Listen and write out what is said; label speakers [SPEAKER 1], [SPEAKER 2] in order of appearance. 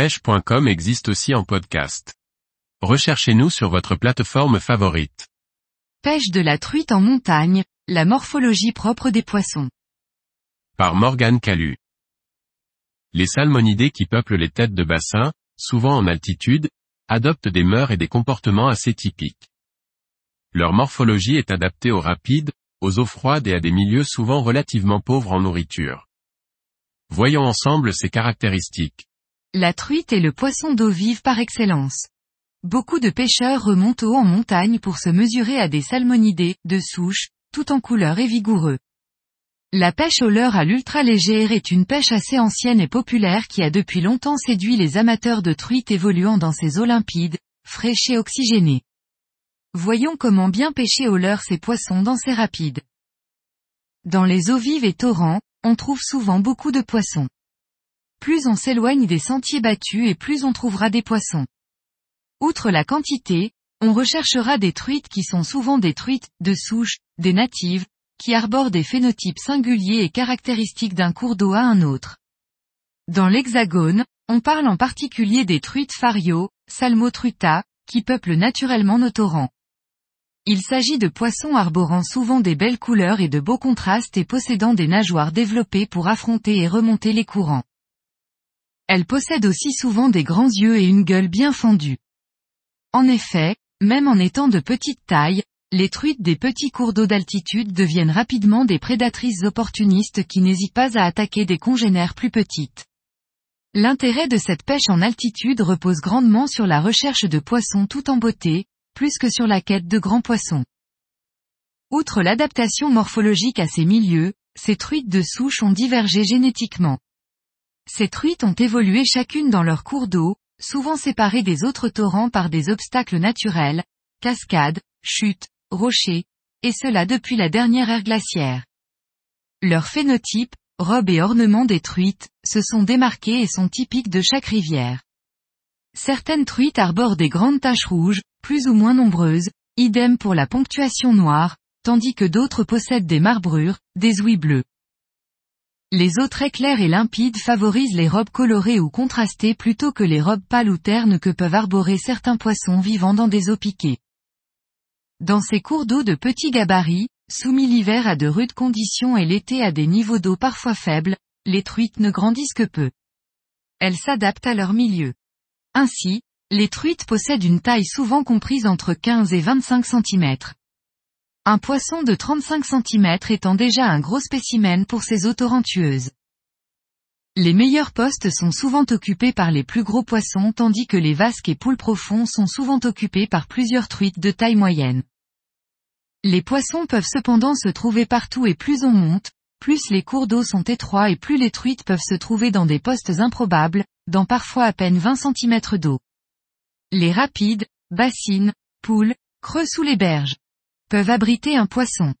[SPEAKER 1] pêche.com existe aussi en podcast. Recherchez-nous sur votre plateforme favorite.
[SPEAKER 2] Pêche de la truite en montagne, la morphologie propre des poissons.
[SPEAKER 1] Par Morgane Calu. Les salmonidés qui peuplent les têtes de bassin, souvent en altitude, adoptent des mœurs et des comportements assez typiques. Leur morphologie est adaptée aux rapides, aux eaux froides et à des milieux souvent relativement pauvres en nourriture. Voyons ensemble ces caractéristiques.
[SPEAKER 2] La truite est le poisson d'eau vive par excellence. Beaucoup de pêcheurs remontent haut en montagne pour se mesurer à des salmonidés, de souche, tout en couleur et vigoureux. La pêche au leurre à l'ultra légère est une pêche assez ancienne et populaire qui a depuis longtemps séduit les amateurs de truites évoluant dans ces eaux limpides, fraîches et oxygénées. Voyons comment bien pêcher au leurre ces poissons dans ces rapides. Dans les eaux vives et torrents, on trouve souvent beaucoup de poissons. Plus on s'éloigne des sentiers battus et plus on trouvera des poissons. Outre la quantité, on recherchera des truites qui sont souvent des truites, de souche, des natives, qui arborent des phénotypes singuliers et caractéristiques d'un cours d'eau à un autre. Dans l'hexagone, on parle en particulier des truites fario, salmotruta, qui peuplent naturellement nos torrents. Il s'agit de poissons arborant souvent des belles couleurs et de beaux contrastes et possédant des nageoires développées pour affronter et remonter les courants. Elles possèdent aussi souvent des grands yeux et une gueule bien fendue. En effet, même en étant de petite taille, les truites des petits cours d'eau d'altitude deviennent rapidement des prédatrices opportunistes qui n'hésitent pas à attaquer des congénères plus petites. L'intérêt de cette pêche en altitude repose grandement sur la recherche de poissons tout en beauté, plus que sur la quête de grands poissons. Outre l'adaptation morphologique à ces milieux, ces truites de souche ont divergé génétiquement. Ces truites ont évolué chacune dans leur cours d'eau, souvent séparées des autres torrents par des obstacles naturels, cascades, chutes, rochers, et cela depuis la dernière ère glaciaire. Leur phénotype, robe et ornements des truites, se sont démarqués et sont typiques de chaque rivière. Certaines truites arborent des grandes taches rouges, plus ou moins nombreuses, idem pour la ponctuation noire, tandis que d'autres possèdent des marbrures, des ouïes bleues. Les eaux très claires et limpides favorisent les robes colorées ou contrastées plutôt que les robes pâles ou ternes que peuvent arborer certains poissons vivant dans des eaux piquées. Dans ces cours d'eau de petits gabarits, soumis l'hiver à de rudes conditions et l'été à des niveaux d'eau parfois faibles, les truites ne grandissent que peu. Elles s'adaptent à leur milieu. Ainsi, les truites possèdent une taille souvent comprise entre 15 et 25 cm. Un poisson de 35 cm étant déjà un gros spécimen pour ces eaux torrentueuses. Les meilleurs postes sont souvent occupés par les plus gros poissons tandis que les vasques et poules profonds sont souvent occupés par plusieurs truites de taille moyenne. Les poissons peuvent cependant se trouver partout et plus on monte, plus les cours d'eau sont étroits et plus les truites peuvent se trouver dans des postes improbables, dans parfois à peine 20 cm d'eau. Les rapides, bassines, poules, creux sous les berges peuvent abriter un poisson.